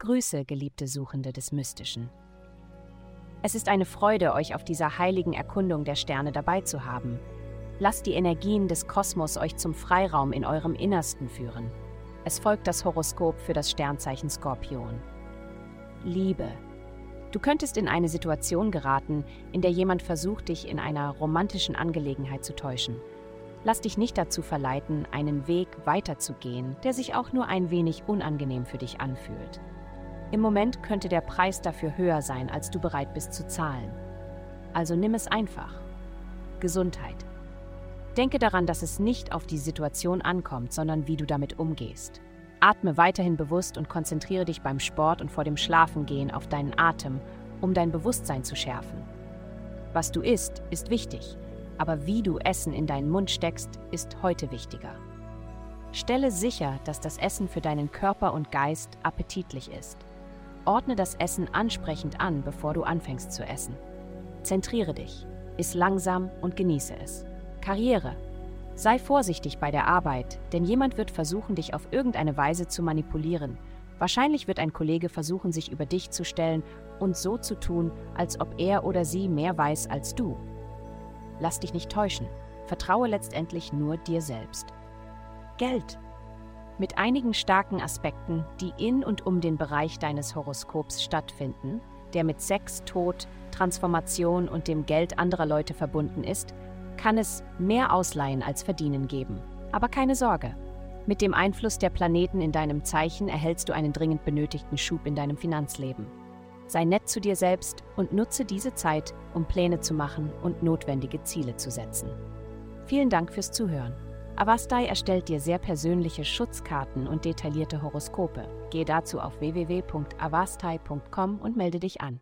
Grüße, geliebte Suchende des Mystischen. Es ist eine Freude, euch auf dieser heiligen Erkundung der Sterne dabei zu haben. Lasst die Energien des Kosmos euch zum Freiraum in eurem Innersten führen. Es folgt das Horoskop für das Sternzeichen Skorpion. Liebe. Du könntest in eine Situation geraten, in der jemand versucht, dich in einer romantischen Angelegenheit zu täuschen. Lass dich nicht dazu verleiten, einen Weg weiterzugehen, der sich auch nur ein wenig unangenehm für dich anfühlt. Im Moment könnte der Preis dafür höher sein, als du bereit bist zu zahlen. Also nimm es einfach. Gesundheit. Denke daran, dass es nicht auf die Situation ankommt, sondern wie du damit umgehst. Atme weiterhin bewusst und konzentriere dich beim Sport und vor dem Schlafengehen auf deinen Atem, um dein Bewusstsein zu schärfen. Was du isst, ist wichtig, aber wie du Essen in deinen Mund steckst, ist heute wichtiger. Stelle sicher, dass das Essen für deinen Körper und Geist appetitlich ist. Ordne das Essen ansprechend an, bevor du anfängst zu essen. Zentriere dich, iss langsam und genieße es. Karriere. Sei vorsichtig bei der Arbeit, denn jemand wird versuchen, dich auf irgendeine Weise zu manipulieren. Wahrscheinlich wird ein Kollege versuchen, sich über dich zu stellen und so zu tun, als ob er oder sie mehr weiß als du. Lass dich nicht täuschen. Vertraue letztendlich nur dir selbst. Geld. Mit einigen starken Aspekten, die in und um den Bereich deines Horoskops stattfinden, der mit Sex, Tod, Transformation und dem Geld anderer Leute verbunden ist, kann es mehr Ausleihen als Verdienen geben. Aber keine Sorge. Mit dem Einfluss der Planeten in deinem Zeichen erhältst du einen dringend benötigten Schub in deinem Finanzleben. Sei nett zu dir selbst und nutze diese Zeit, um Pläne zu machen und notwendige Ziele zu setzen. Vielen Dank fürs Zuhören. Avastai erstellt dir sehr persönliche Schutzkarten und detaillierte Horoskope. Gehe dazu auf www.avastai.com und melde dich an.